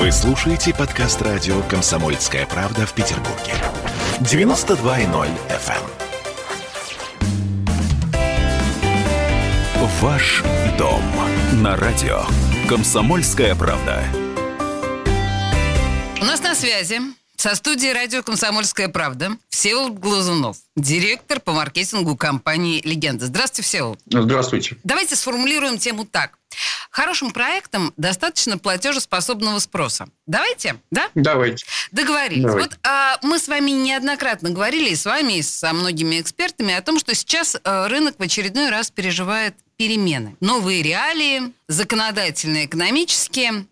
Вы слушаете подкаст радио «Комсомольская правда» в Петербурге. 92.0 FM. эм. Ваш дом на радио «Комсомольская правда». У нас на связи со студией радио «Комсомольская правда» Всеволод Глазунов, директор по маркетингу компании «Легенда». Здравствуйте, Всеволод. Здравствуйте. Давайте сформулируем тему так. Хорошим проектам достаточно платежеспособного спроса. Давайте, да? Давайте. Договорились. Давайте. Вот а, мы с вами неоднократно говорили, и с вами, и со многими экспертами, о том, что сейчас а, рынок в очередной раз переживает перемены. Новые реалии, законодательные, экономические.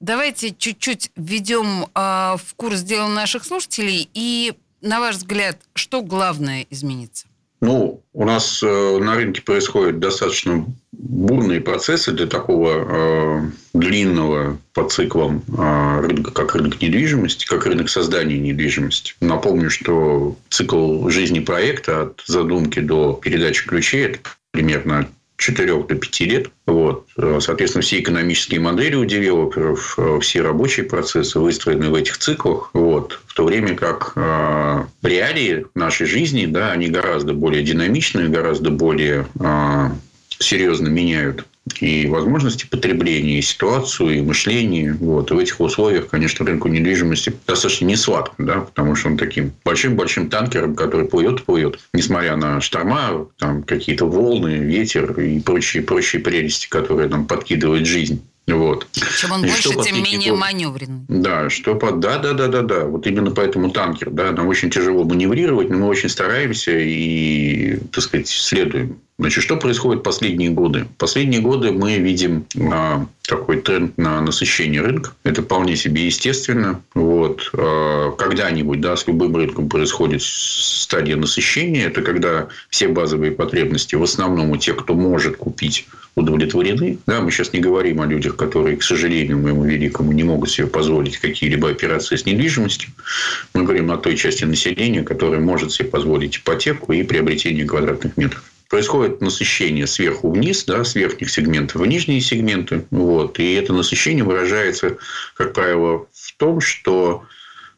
Давайте чуть-чуть введем а, в курс дела наших слушателей. И, на ваш взгляд, что главное изменится? Ну, у нас э, на рынке происходят достаточно бурные процессы для такого э, длинного по циклам э, рынка, как рынок недвижимости, как рынок создания недвижимости. Напомню, что цикл жизни проекта от задумки до передачи ключей – это примерно 4 до 5 лет. Вот. Соответственно, все экономические модели у девелоперов, э, все рабочие процессы выстроены в этих циклах. Вот. В то время как э, реалии нашей жизни, да, они гораздо более динамичные, гораздо более э, серьезно меняют и возможности потребления, и ситуацию, и мышление. Вот. И в этих условиях, конечно, рынку недвижимости достаточно не сладко, да, потому что он таким большим-большим танкером, который плывет плывет, несмотря на шторма, там, какие-то волны, ветер и прочие, прочие прелести, которые нам подкидывает жизнь. Вот. Чем он И больше, тем под- менее маневренный. Да, что под... Да, да, да, да, да. Вот именно поэтому танкер, да, нам очень тяжело маневрировать, но мы очень стараемся и, так сказать, следуем. Значит, что происходит последние годы? Последние годы мы видим а, такой тренд на насыщение рынка. Это вполне себе естественно. Вот. А, когда-нибудь, да, с любым рынком происходит стадия насыщения. Это когда все базовые потребности, в основном у тех, кто может купить, удовлетворены. Да, мы сейчас не говорим о людях, которые, к сожалению, моему великому, не могут себе позволить какие-либо операции с недвижимостью. Мы говорим о той части населения, которая может себе позволить ипотеку и приобретение квадратных метров. Происходит насыщение сверху вниз, да, с верхних сегментов в нижние сегменты. Вот. И это насыщение выражается, как правило, в том, что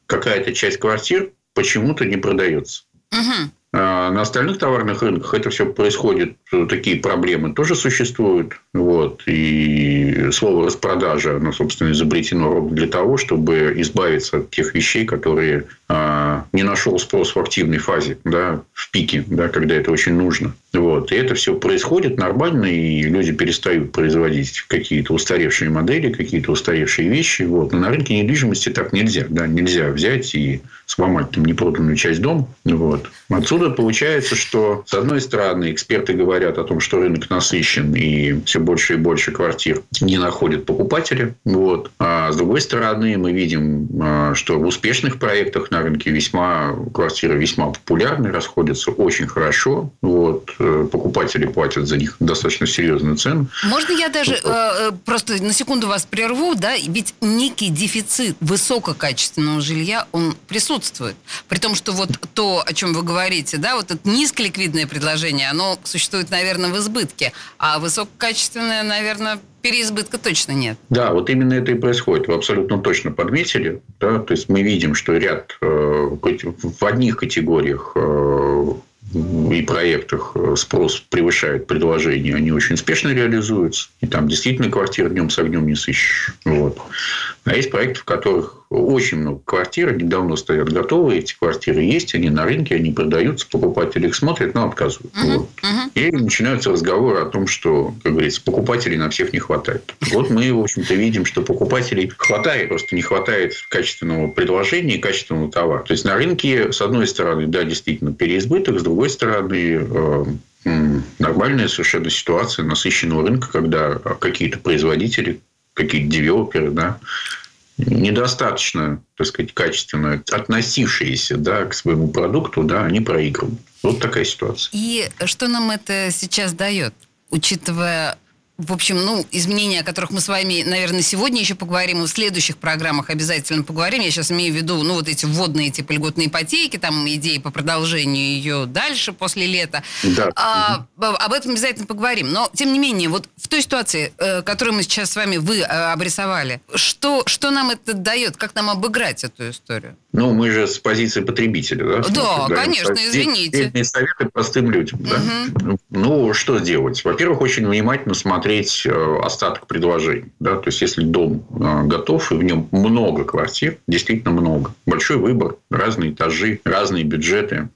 какая-то часть квартир почему-то не продается. Мгм. А на остальных товарных рынках это все происходит, э, такие проблемы тоже существуют. Вот. И слово распродажа, оно, собственно, изобретено для того, чтобы избавиться от тех вещей, которые а, не нашел спрос в активной фазе, да, в пике, да, когда это очень нужно. Вот. И это все происходит нормально, и люди перестают производить какие-то устаревшие модели, какие-то устаревшие вещи. Вот. Но на рынке недвижимости так нельзя. Да? Нельзя взять и сломать там непроданную часть дома. Вот. Отсюда получается, что, с одной стороны, эксперты говорят о том, что рынок насыщен, и все больше и больше квартир не находят покупателя. Вот. А с другой стороны, мы видим, а, что в успешных проектах на рынке весьма квартиры весьма популярны, расходятся очень хорошо. Вот. Э, Покупатели платят за них достаточно серьезную цену. Можно я даже э, э, просто на секунду вас прерву, да? Ведь некий дефицит высококачественного жилья, он присутствует. При том, что вот то, о чем вы говорите, да, вот это низколиквидное предложение, оно существует, наверное, в избытке, а высококачественное, наверное, переизбытка точно нет. Да, вот именно это и происходит. Вы абсолютно точно подметили. Да? То есть мы видим, что ряд э, в одних категориях э, и проектах э, спрос превышает предложение, они очень успешно реализуются. И там действительно квартир днем с огнем не сыщешь. Вот. А есть проекты, в которых очень много квартир, они давно стоят готовые, эти квартиры есть, они на рынке, они продаются, покупатели их смотрят, но отказывают. Вот. И начинаются разговоры о том, что, как говорится, покупателей на всех не хватает. Вот мы, в общем-то, видим, что покупателей хватает, просто не хватает качественного предложения и качественного товара. То есть на рынке, с одной стороны, да, действительно переизбыток, с другой стороны, э, нормальная совершенно ситуация насыщенного рынка, когда какие-то производители, какие-то девелоперы, да, недостаточно, так сказать, качественно относившиеся да, к своему продукту, да, они проигрывают. Вот такая ситуация. И что нам это сейчас дает, учитывая в общем, ну, изменения, о которых мы с вами, наверное, сегодня еще поговорим, и в следующих программах обязательно поговорим. Я сейчас имею в виду, ну, вот эти вводные типа льготные ипотеки, там идеи по продолжению ее дальше, после лета. Да. А, об этом обязательно поговорим. Но, тем не менее, вот в той ситуации, э, которую мы сейчас с вами, вы э, обрисовали, что, что нам это дает? Как нам обыграть эту историю? Ну, мы же с позиции потребителя, да? Да, Смотрим, конечно, да? извините. советы простым людям, угу. да? Ну, что делать? Во-первых, очень внимательно смотреть э, остаток предложений, да? То есть, если дом э, готов, и в нем много квартир, действительно много, большой выбор, разные этажи, разные бюджеты,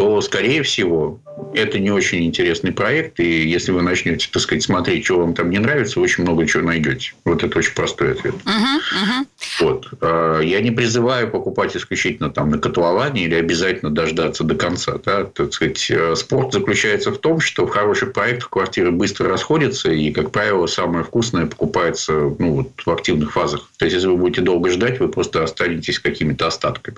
то, скорее всего, это не очень интересный проект, и если вы начнете, так сказать, смотреть, что вам там не нравится, вы очень много чего найдете. Вот это очень простой ответ. Uh-huh, uh-huh. Вот. А, я не призываю покупать исключительно там на котловане или обязательно дождаться до конца. Да? Так сказать, э, спорт заключается в том, что в хороших проектах квартиры быстро расходятся, и, как правило, самое вкусное покупается ну, вот, в активных фазах. То есть, если вы будете долго ждать, вы просто останетесь какими-то остатками.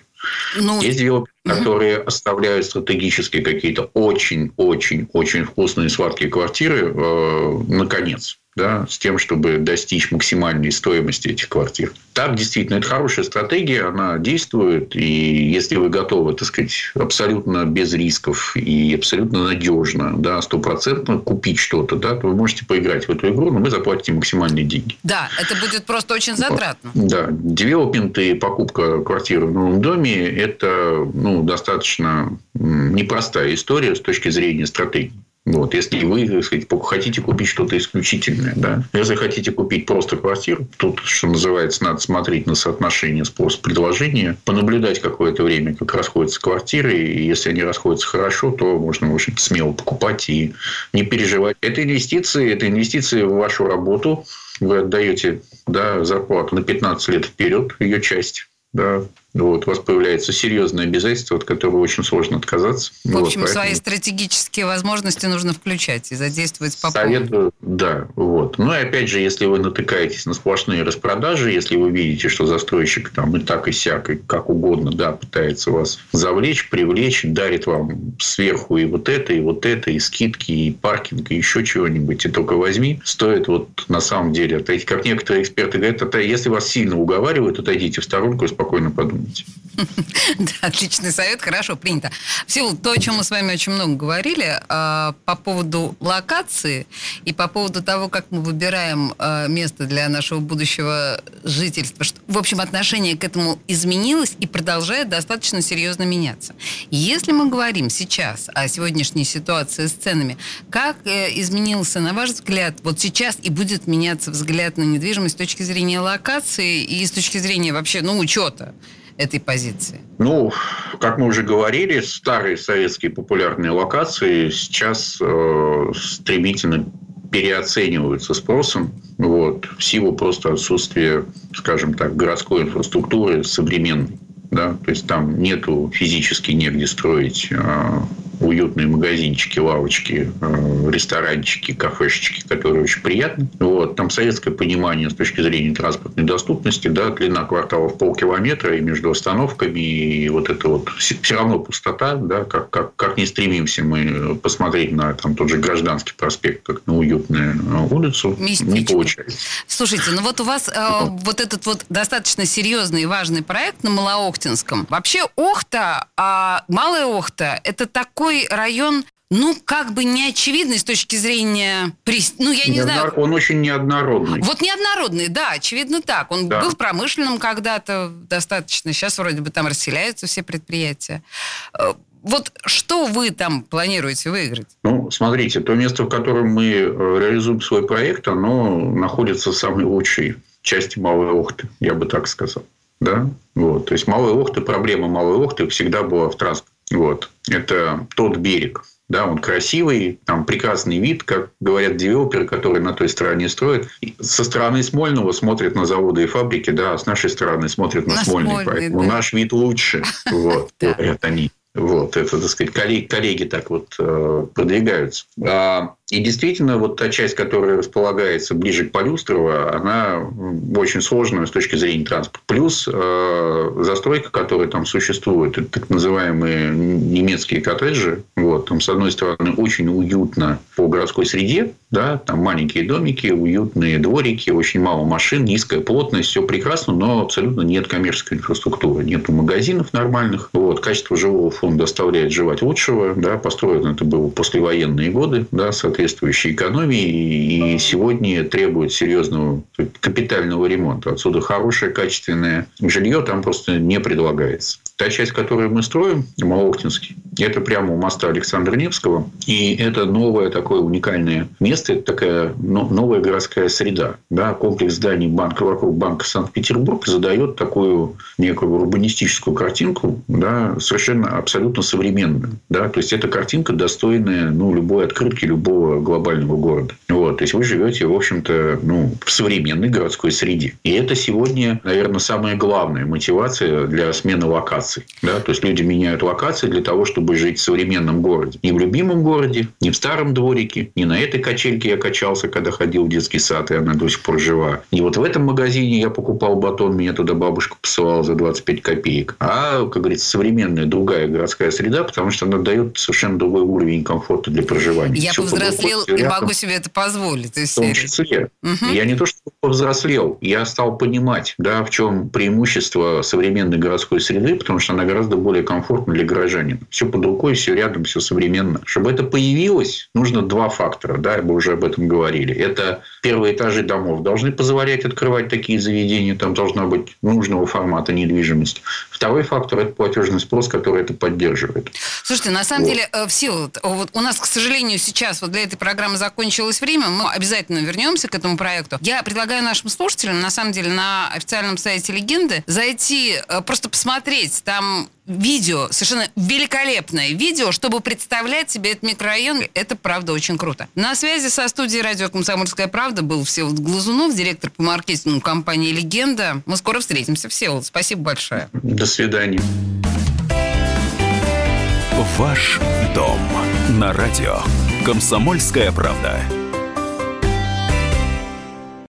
Ну... Есть девелоперы, которые оставляют стратегически какие-то очень-очень-очень вкусные сладкие квартиры э, наконец да, с тем, чтобы достичь максимальной стоимости этих квартир. Так, действительно, это хорошая стратегия, она действует, и если вы готовы, так сказать, абсолютно без рисков и абсолютно надежно, да, стопроцентно купить что-то, да, то вы можете поиграть в эту игру, но вы заплатите максимальные деньги. Да, это будет просто очень затратно. Да, девелопмент и покупка квартиры в новом доме – это ну, достаточно непростая история с точки зрения стратегии. Вот, если вы, сказать, хотите купить что-то исключительное, да. Если хотите купить просто квартиру, тут, что называется, надо смотреть на соотношение спрос-предложения, понаблюдать какое-то время, как расходятся квартиры, и если они расходятся хорошо, то можно, в общем смело покупать и не переживать. Это инвестиции, это инвестиции в вашу работу, вы отдаете да, зарплату на 15 лет вперед, ее часть да, вот, у вас появляется серьезное обязательство, от которого очень сложно отказаться. В общем, вот, свои стратегические возможности нужно включать и задействовать по Советую, да. Вот. Ну, и опять же, если вы натыкаетесь на сплошные распродажи, если вы видите, что застройщик там и так, и сяк, и как угодно, да, пытается вас завлечь, привлечь, дарит вам сверху и вот это, и вот это, и скидки, и паркинг, и еще чего-нибудь, и только возьми, стоит вот на самом деле, как некоторые эксперты говорят, если вас сильно уговаривают, отойдите в сторонку и спокойно подумайте. Да, отличный совет, хорошо, принято. В силу то, о чем мы с вами очень много говорили, а, по поводу локации и по поводу того, как мы выбираем а, место для нашего будущего жительства. В общем, отношение к этому изменилось и продолжает достаточно серьезно меняться. Если мы говорим сейчас о сегодняшней ситуации с ценами, как э, изменился, на ваш взгляд, вот сейчас и будет меняться взгляд на недвижимость с точки зрения локации и с точки зрения вообще, ну, учета? Этой позиции? Ну, как мы уже говорили, старые советские популярные локации сейчас э, стремительно переоцениваются спросом вот, в силу просто отсутствия, скажем так, городской инфраструктуры современной. Да? То есть там нету физически негде строить э, уютные магазинчики, лавочки, э, ресторанчики, кафешечки, которые очень приятны. Вот. Там советское понимание с точки зрения транспортной доступности, да, длина кварталов полкилометра и между остановками, и вот это вот все равно пустота, да, как, как, как не стремимся мы посмотреть на там, тот же Гражданский проспект, как на уютную э, улицу, Местечко. не получается. Слушайте, ну вот у вас э, вот этот вот достаточно серьезный и важный проект на Малоохтинском. Вообще Охта, а Малая Охта, это такой такой район ну, как бы неочевидный с точки зрения... Ну, я не Неоднор... знаю... Он очень неоднородный. Вот неоднородный, да, очевидно так. Он да. был промышленным когда-то достаточно. Сейчас вроде бы там расселяются все предприятия. Э, вот что вы там планируете выиграть? Ну, смотрите, то место, в котором мы э, реализуем свой проект, оно находится в самой лучшей части Малой Охты, я бы так сказал. Да? Вот. То есть, Малая Охта, проблема Малой Охты всегда была в транспорте. Вот. Это тот берег. Да, он красивый, там прекрасный вид, как говорят девелоперы, которые на той стороне строят. Со стороны Смольного смотрят на заводы и фабрики, да, а с нашей стороны смотрят на, на Смольный, Смольный, поэтому да. наш вид лучше, вот, говорят они. Вот, это, так сказать, коллеги, коллеги так вот э, продвигаются. А И действительно, вот та часть, которая располагается ближе к Полюстрово, она очень сложная с точки зрения транспорта. Плюс э, застройка, которая там существует, это так называемые немецкие коттеджи. Вот, там, с одной стороны, очень уютно по городской среде, да, там маленькие домики, уютные дворики, очень мало машин, низкая плотность, все прекрасно, но абсолютно нет коммерческой инфраструктуры, нет магазинов нормальных. Вот, качество жилого фонда оставляет желать лучшего, да, построено это было послевоенные годы, да, соответствующей экономии, и сегодня требует серьезного капитального ремонта. Отсюда хорошее качественное жилье там просто не предлагается. Та часть, которую мы строим, Малоктинский, это прямо у моста Александра Невского. И это новое такое уникальное место. Это такая новая городская среда. Да, комплекс зданий банка вокруг банка Санкт-Петербург задает такую некую урбанистическую картинку, да, совершенно абсолютно современную. Да, то есть, это картинка, достойная ну, любой открытки любого глобального города. Вот, то есть, вы живете, в общем-то, ну, в современной городской среде. И это сегодня, наверное, самая главная мотивация для смены локаций. Да? То есть, люди меняют локации для того, чтобы жить в современном городе. Не в любимом городе, не в старом дворике, не на этой качельке я качался, когда ходил в детский сад, и она до сих пор жива. Не вот в этом магазине я покупал батон, меня туда бабушка посылала за 25 копеек. А, как говорится, современная другая городская среда, потому что она дает совершенно другой уровень комфорта для проживания. Я Все повзрослел и могу себе это позволить. В том числе. Угу. Я не то, что повзрослел, я стал понимать, да, в чем преимущество современной городской среды, потому что она гораздо более комфортна для горожанина. Все под рукой, все рядом, все современно. Чтобы это появилось, нужно два фактора, да, мы уже об этом говорили. Это первые этажи домов должны позволять открывать такие заведения, там должна быть нужного формата недвижимость. Второй фактор – это платежный спрос, который это поддерживает. Слушайте, на самом вот. деле, э, все, вот у нас, к сожалению, сейчас вот для этой программы закончилось время, мы обязательно вернемся к этому проекту. Я предлагаю нашим слушателям, на самом деле, на официальном сайте «Легенды» зайти, э, просто посмотреть, там видео, совершенно великолепное видео, чтобы представлять себе этот микрорайон. Это, правда, очень круто. На связи со студией радио «Комсомольская правда» был Всеволод Глазунов, директор по маркетингу компании «Легенда». Мы скоро встретимся. Всеволод, спасибо большое. До свидания. Ваш дом на радио «Комсомольская правда».